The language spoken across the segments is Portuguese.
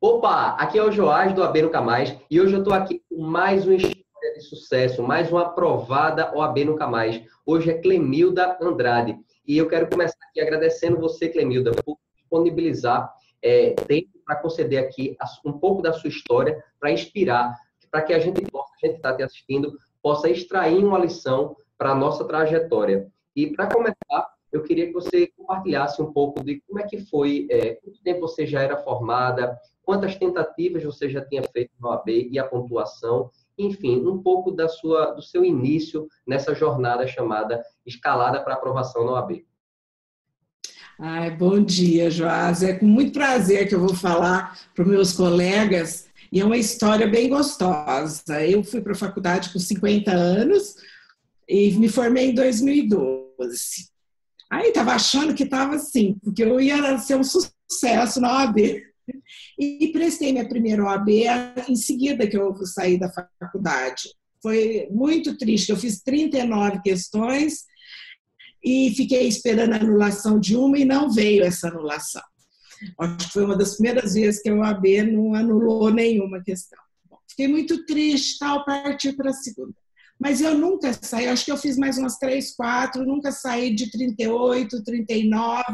Opa, aqui é o Joás do AB Nunca Mais e hoje eu estou aqui com mais uma história de sucesso, mais uma aprovada OAB Nunca Mais. Hoje é Clemilda Andrade e eu quero começar aqui agradecendo você, Clemilda, por disponibilizar é, tempo para conceder aqui um pouco da sua história para inspirar, para que a gente possa, a gente está te assistindo, possa extrair uma lição para a nossa trajetória. E para começar, eu queria que você compartilhasse um pouco de como é que foi, é, quanto tempo você já era formada, quantas tentativas você já tinha feito no AB e a pontuação, enfim, um pouco da sua, do seu início nessa jornada chamada Escalada para Aprovação no AB. Ai, bom dia, Joás. É com muito prazer que eu vou falar para os meus colegas e é uma história bem gostosa. Eu fui para a faculdade com 50 anos e me formei em 2012. Aí estava achando que estava assim, porque eu ia ser um sucesso na OAB. E prestei minha primeira OAB em seguida que eu saí da faculdade. Foi muito triste. Eu fiz 39 questões e fiquei esperando a anulação de uma e não veio essa anulação. Acho que foi uma das primeiras vezes que a OAB não anulou nenhuma questão. fiquei muito triste, tal, parti para a segunda. Mas eu nunca saí, acho que eu fiz mais umas três, quatro, nunca saí de 38, 39,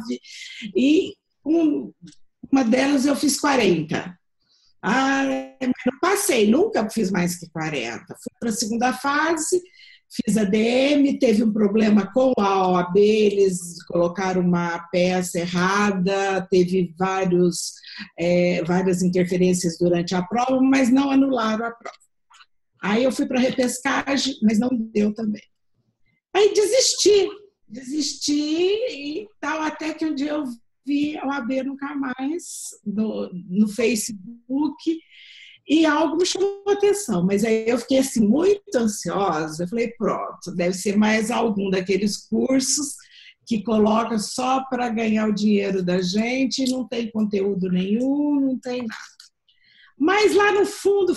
e um, uma delas eu fiz 40. Ah, mas não passei, nunca fiz mais que 40. Fui para a segunda fase, fiz a DM, teve um problema com a OAB, eles colocaram uma peça errada, teve vários, é, várias interferências durante a prova, mas não anularam a prova. Aí eu fui para repescagem, mas não deu também. Aí desisti, desisti e tal, até que um dia eu vi a OAB nunca mais no, no Facebook e algo me chamou a atenção, mas aí eu fiquei assim muito ansiosa. Eu falei, pronto, deve ser mais algum daqueles cursos que coloca só para ganhar o dinheiro da gente, não tem conteúdo nenhum, não tem nada. Mas lá no fundo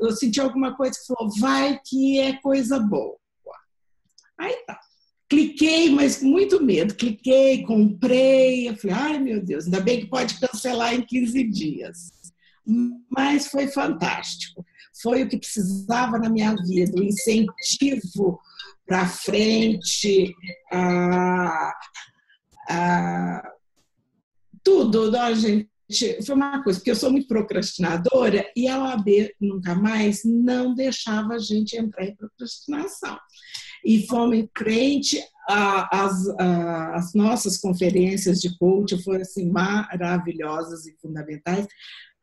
eu senti alguma coisa que falou, vai que é coisa boa. Aí tá. Cliquei, mas com muito medo. Cliquei, comprei. Eu falei, ai meu Deus, ainda bem que pode cancelar em 15 dias. Mas foi fantástico. Foi o que precisava na minha vida, o incentivo para frente, a, a, tudo, a gente foi uma coisa, porque eu sou muito procrastinadora e a OAB nunca mais não deixava a gente entrar em procrastinação e fomos em frente. As, as nossas conferências de coaching foram assim, maravilhosas e fundamentais.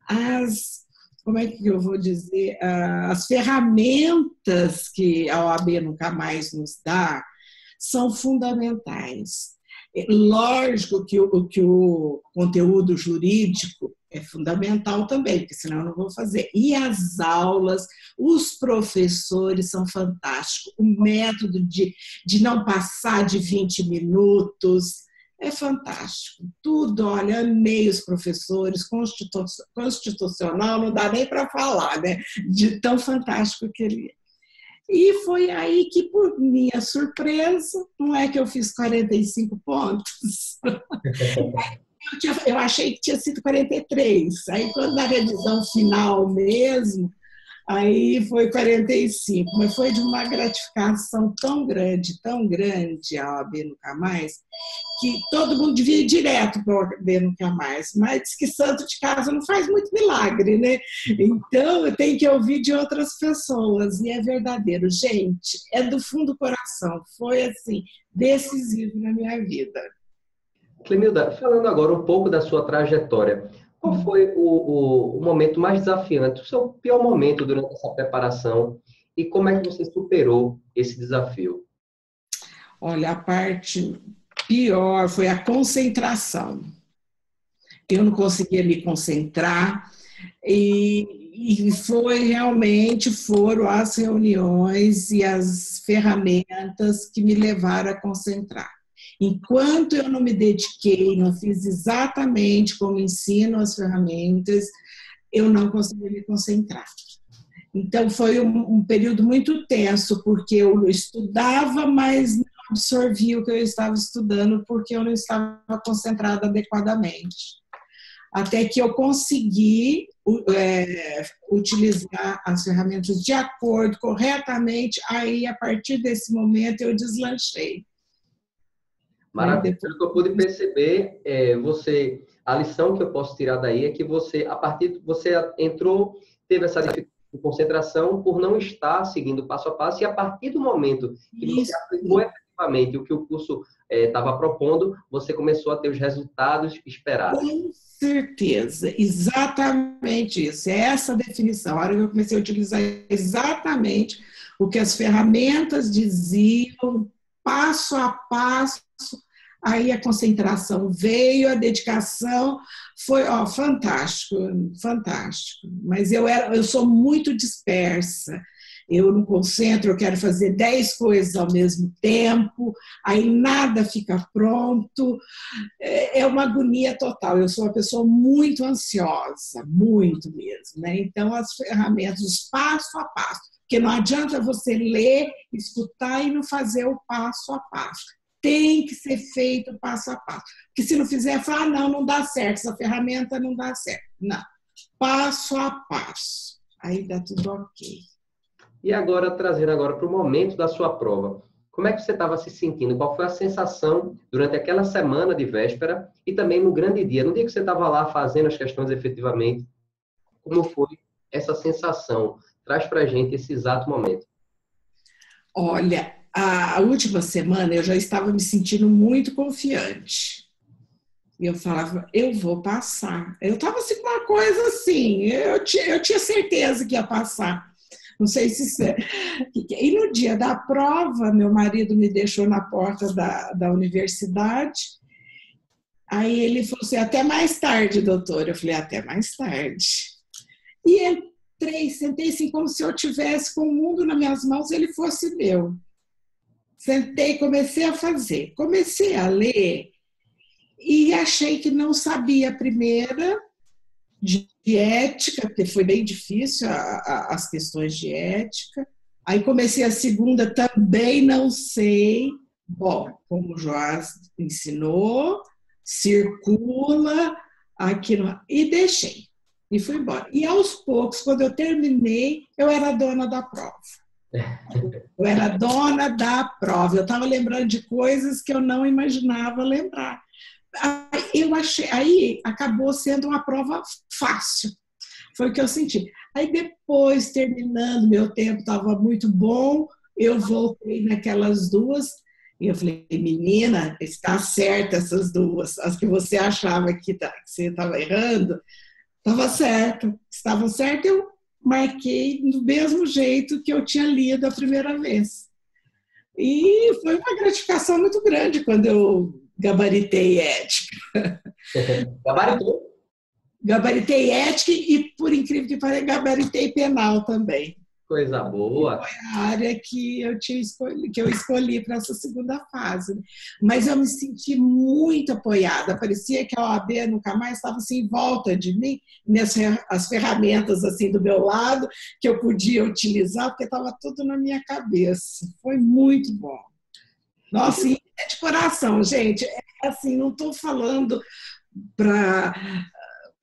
As, como é que eu vou dizer, as ferramentas que a OAB nunca mais nos dá são fundamentais. Lógico que o, que o conteúdo jurídico é fundamental também, porque senão eu não vou fazer. E as aulas, os professores são fantásticos. O método de, de não passar de 20 minutos é fantástico. Tudo, olha, amei os professores, constitucional, não dá nem para falar, né? De tão fantástico que ele é. E foi aí que, por minha surpresa, não é que eu fiz 45 pontos. eu, tinha, eu achei que tinha sido 43. Aí, quando na revisão final mesmo, aí foi 45. Mas foi de uma gratificação tão grande, tão grande a OAB Nunca Mais, que todo mundo devia ir direto para a OAB Nunca Mais. Mas diz que santo de casa não faz muito milagre, né? Então, tenho que ouvir de outras pessoas. E é verdadeiro. Gente, é do fundo do coração. Foi, assim, decisivo na minha vida. Clemilda, falando agora um pouco da sua trajetória, qual foi o, o, o, momento mais desafiante, o seu pior momento durante essa preparação e como é que você superou esse desafio? Olha, a parte pior foi a concentração. Eu não conseguia me concentrar e, e foi realmente foram as reuniões e as ferramentas que me levaram a concentrar. Enquanto eu não me dediquei, não fiz exatamente como ensino as ferramentas, eu não consegui me concentrar. Então foi um, um período muito tenso, porque eu estudava, mas não absorvia o que eu estava estudando, porque eu não estava concentrada adequadamente. Até que eu consegui é, utilizar as ferramentas de acordo, corretamente, aí a partir desse momento eu deslanchei. Maravilha. Pelo que eu pude perceber, é, você, a lição que eu posso tirar daí é que você, a partir, você entrou, teve essa dificuldade de concentração por não estar seguindo passo a passo e a partir do momento que Isso. você aplicou efetivamente o que o curso estava é, propondo, você começou a ter os resultados esperados. Com certeza, exatamente isso. É essa definição. A hora que eu comecei a utilizar exatamente o que as ferramentas diziam, passo a passo, aí a concentração veio, a dedicação foi ó, fantástico, fantástico. Mas eu era, eu sou muito dispersa eu não concentro, eu quero fazer dez coisas ao mesmo tempo, aí nada fica pronto, é, é uma agonia total. Eu sou uma pessoa muito ansiosa, muito mesmo. Né? Então, as ferramentas, os passo a passo, porque não adianta você ler, escutar e não fazer o passo a passo. Tem que ser feito passo a passo. Porque se não fizer, fala, ah, não, não dá certo, essa ferramenta não dá certo. Não. Passo a passo. Aí dá tudo ok. E agora, trazendo agora para o momento da sua prova, como é que você estava se sentindo? Qual foi a sensação durante aquela semana de véspera e também no grande dia? No dia que você estava lá fazendo as questões efetivamente, como foi essa sensação? Traz para a gente esse exato momento. Olha, a última semana eu já estava me sentindo muito confiante. E eu falava, eu vou passar. Eu estava assim com uma coisa assim, eu tinha, eu tinha certeza que ia passar. Não sei se é. E no dia da prova, meu marido me deixou na porta da, da universidade. Aí ele falou assim: até mais tarde, doutor. Eu falei: até mais tarde. E entrei, sentei assim, como se eu tivesse com o mundo nas minhas mãos, ele fosse meu. Sentei, comecei a fazer. Comecei a ler e achei que não sabia a primeira, de, ética, porque foi bem difícil a, a, as questões de ética. Aí comecei a segunda, também não sei. Bom, como o Joás ensinou, circula aqui no... e deixei. E fui embora. E aos poucos, quando eu terminei, eu era dona da prova. Eu era dona da prova. Eu estava lembrando de coisas que eu não imaginava lembrar eu achei, aí acabou sendo uma prova fácil. Foi o que eu senti. Aí depois, terminando, meu tempo estava muito bom, eu voltei naquelas duas e eu falei, menina, está certa essas duas. As que você achava que, tá, que você estava errando, estava certo. Estavam certas, eu marquei do mesmo jeito que eu tinha lido a primeira vez. E foi uma gratificação muito grande quando eu gabaritei ética. Gabaritou? Gabaritei ética e, por incrível que pareça, gabaritei penal também. Coisa boa. Foi a área que eu, tinha escolhi, que eu escolhi para essa segunda fase. Mas eu me senti muito apoiada. Parecia que a OAB nunca mais estava assim em volta de mim, minhas, as ferramentas assim do meu lado, que eu podia utilizar, porque estava tudo na minha cabeça. Foi muito bom. Nossa, e é de coração, gente. É assim, não estou falando para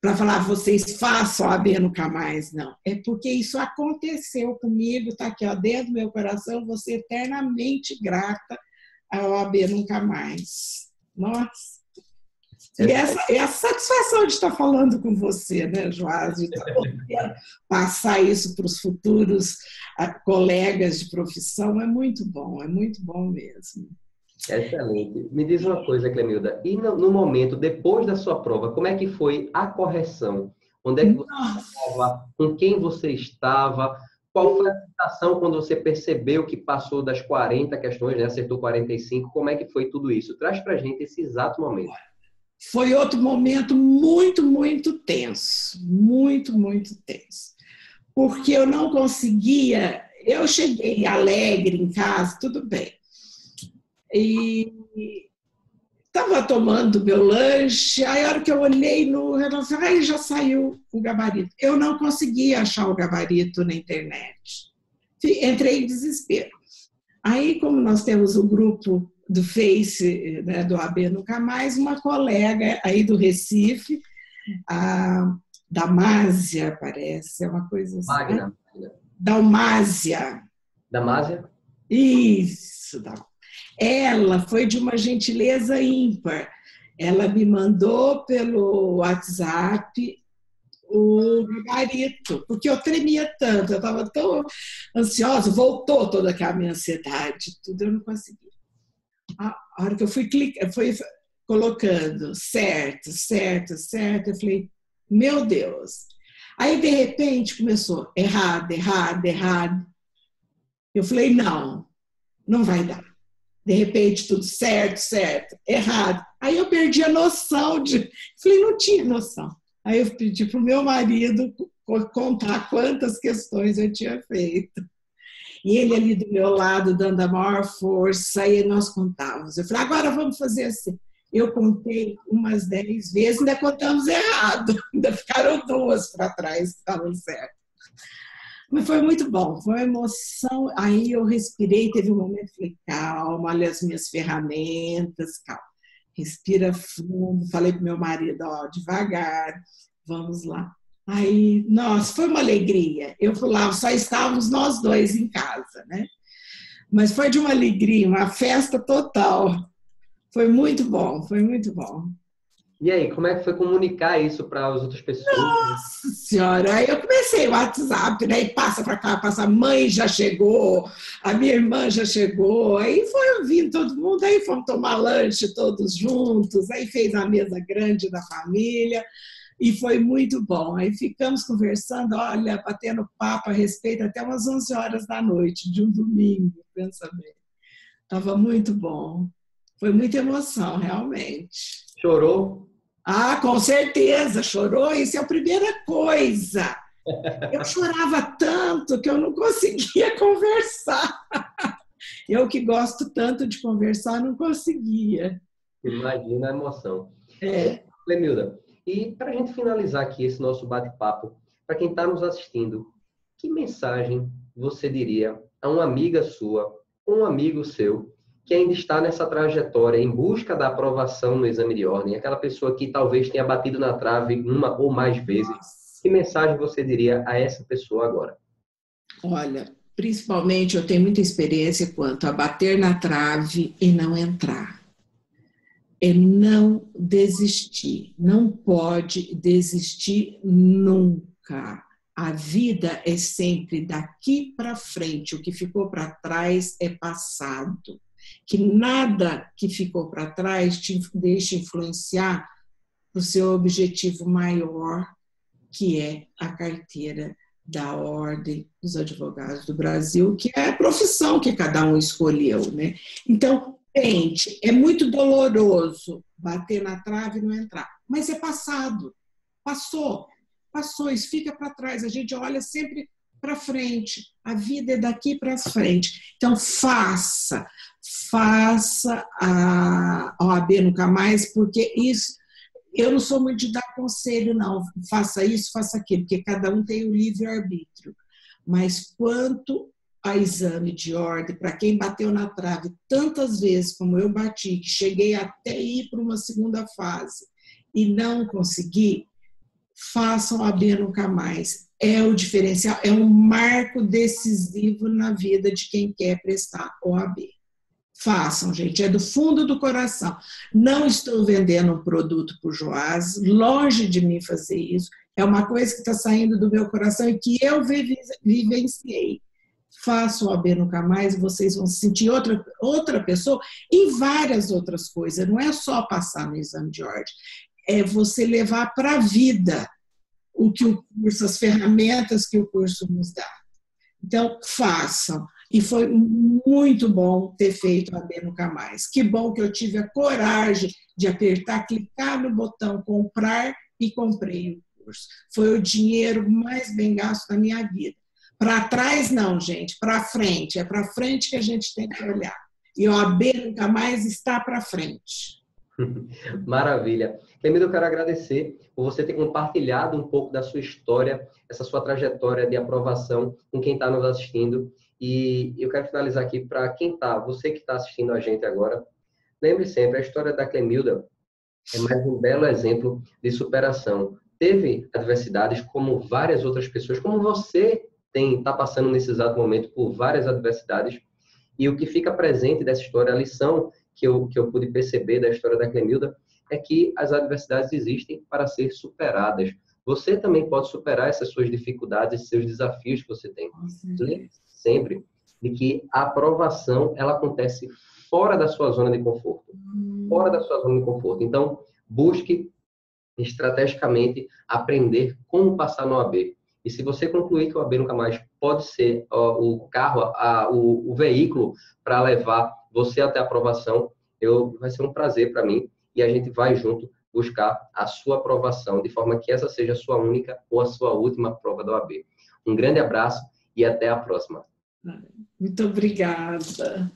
para falar vocês façam a nunca mais, não. É porque isso aconteceu comigo, está aqui ó, dentro do meu coração, vou ser eternamente grata ao AB nunca mais. Nossa. E essa, essa satisfação de estar falando com você, né, Joás, de passar isso para os futuros ah, colegas de profissão é muito bom, é muito bom mesmo. Excelente. Me diz uma coisa, Clemilda. E no, no, momento, depois da sua prova, como é que foi a correção? Onde é que você Nossa. estava? Com quem você estava? Qual foi a sensação quando você percebeu que passou das 40 questões, né? acertou 45? Como é que foi tudo isso? Traz para gente esse exato momento. Foi outro momento muito, muito tenso. Muito, muito tenso. Porque eu não conseguia... Eu cheguei alegre em casa, tudo bem e estava tomando meu lanche, aí a hora que eu olhei no relógio, aí já saiu o gabarito. Eu não conseguia achar o gabarito na internet. Entrei em desespero. Aí, como nós temos o grupo do Face, né, do AB Nunca Mais, uma colega aí do Recife, a Damásia, parece, é uma coisa assim. Magna. Né? Dalmásia. Damásia? Isso, ela foi de uma gentileza ímpar. Ela me mandou pelo WhatsApp o gabarito, porque eu tremia tanto, eu estava tão ansiosa, voltou toda aquela minha ansiedade, tudo eu não consegui. A hora que eu fui clicar, fui colocando certo, certo, certo, eu falei, meu Deus. Aí, de repente, começou errado, errado, errado. Eu falei, não, não vai dar. De repente, tudo certo, certo, errado. Aí eu perdi a noção de. Falei, não tinha noção. Aí eu pedi para o meu marido contar quantas questões eu tinha feito. E ele ali do meu lado, dando a maior força, aí nós contávamos. Eu falei, agora vamos fazer assim. Eu contei umas dez vezes, ainda contamos errado. Ainda ficaram duas para trás que estavam. Mas foi muito bom, foi uma emoção. Aí eu respirei, teve um momento, falei, calma, olha as minhas ferramentas, calma respira fundo. Falei para meu marido, ó, devagar, vamos lá. Aí, nossa, foi uma alegria. Eu fui lá, só estávamos nós dois em casa, né? Mas foi de uma alegria, uma festa total. Foi muito bom, foi muito bom. E aí, como é que foi comunicar isso para as outras pessoas? Nossa senhora, eu comecei o WhatsApp, né? E passa para cá, passa, mãe já chegou, a minha irmã já chegou, aí foi vindo todo mundo, aí fomos tomar lanche todos juntos, aí fez a mesa grande da família e foi muito bom. Aí ficamos conversando, olha, batendo papo a respeito até umas 11 horas da noite de um domingo, pensa bem. Estava muito bom. Foi muita emoção, realmente. Chorou? Ah, com certeza, chorou. Isso é a primeira coisa. Eu chorava tanto que eu não conseguia conversar. Eu que gosto tanto de conversar, não conseguia. Imagina a emoção. É. Lemilda, e para a gente finalizar aqui esse nosso bate-papo, para quem está nos assistindo, que mensagem você diria a uma amiga sua, um amigo seu, que ainda está nessa trajetória em busca da aprovação no exame de ordem, aquela pessoa que talvez tenha batido na trave uma ou mais vezes, que mensagem você diria a essa pessoa agora? Olha, principalmente eu tenho muita experiência quanto a bater na trave e não entrar. É não desistir, não pode desistir nunca. A vida é sempre daqui para frente, o que ficou para trás é passado que nada que ficou para trás te deixe influenciar o seu objetivo maior, que é a carteira da Ordem dos Advogados do Brasil, que é a profissão que cada um escolheu, né? Então, tente, é muito doloroso bater na trave e não entrar, mas é passado, passou, passou, isso fica para trás. A gente olha sempre para frente. A vida é daqui para frente. Então, faça, faça a OAB nunca mais, porque isso. Eu não sou muito de dar conselho, não. Faça isso, faça aquilo, porque cada um tem o livre-arbítrio. Mas quanto a exame de ordem, para quem bateu na trave tantas vezes como eu bati, que cheguei até ir para uma segunda fase e não consegui, façam a B nunca mais é o diferencial, é um marco decisivo na vida de quem quer prestar OAB. Façam, gente, é do fundo do coração. Não estou vendendo um produto para o Joás, longe de mim fazer isso. É uma coisa que está saindo do meu coração e que eu vivenciei. Façam OAB nunca mais vocês vão se sentir outra, outra pessoa e várias outras coisas. Não é só passar no exame de ordem, é você levar para a vida o que o curso, as ferramentas que o curso nos dá. Então, façam. E foi muito bom ter feito a B Nunca Mais. Que bom que eu tive a coragem de apertar, clicar no botão comprar e comprei o curso. Foi o dinheiro mais bem gasto da minha vida. Para trás, não, gente, para frente. É para frente que a gente tem que olhar. E a B Nunca Mais está para frente. Maravilha. Clemida, eu quero agradecer por você ter compartilhado um pouco da sua história, essa sua trajetória de aprovação com quem está nos assistindo. E eu quero finalizar aqui para quem está, você que está assistindo a gente agora, lembre sempre, a história da Clemilda é mais um belo exemplo de superação. teve adversidades como várias outras pessoas, como você tem está passando nesse exato momento por várias adversidades. E o que fica presente dessa história, a lição que eu, que eu pude perceber da história da Clemilda, é que as adversidades existem para ser superadas. Você também pode superar essas suas dificuldades, seus desafios que você tem. Lembre sempre de que a aprovação ela acontece fora da sua zona de conforto. Hum. Fora da sua zona de conforto. Então, busque estrategicamente aprender como passar no AB. E se você concluir que o AB nunca mais pode ser ó, o carro, a, o, o veículo para levar você até a aprovação, eu, vai ser um prazer para mim e a gente vai junto buscar a sua aprovação, de forma que essa seja a sua única ou a sua última prova do AB. Um grande abraço e até a próxima. Muito obrigada.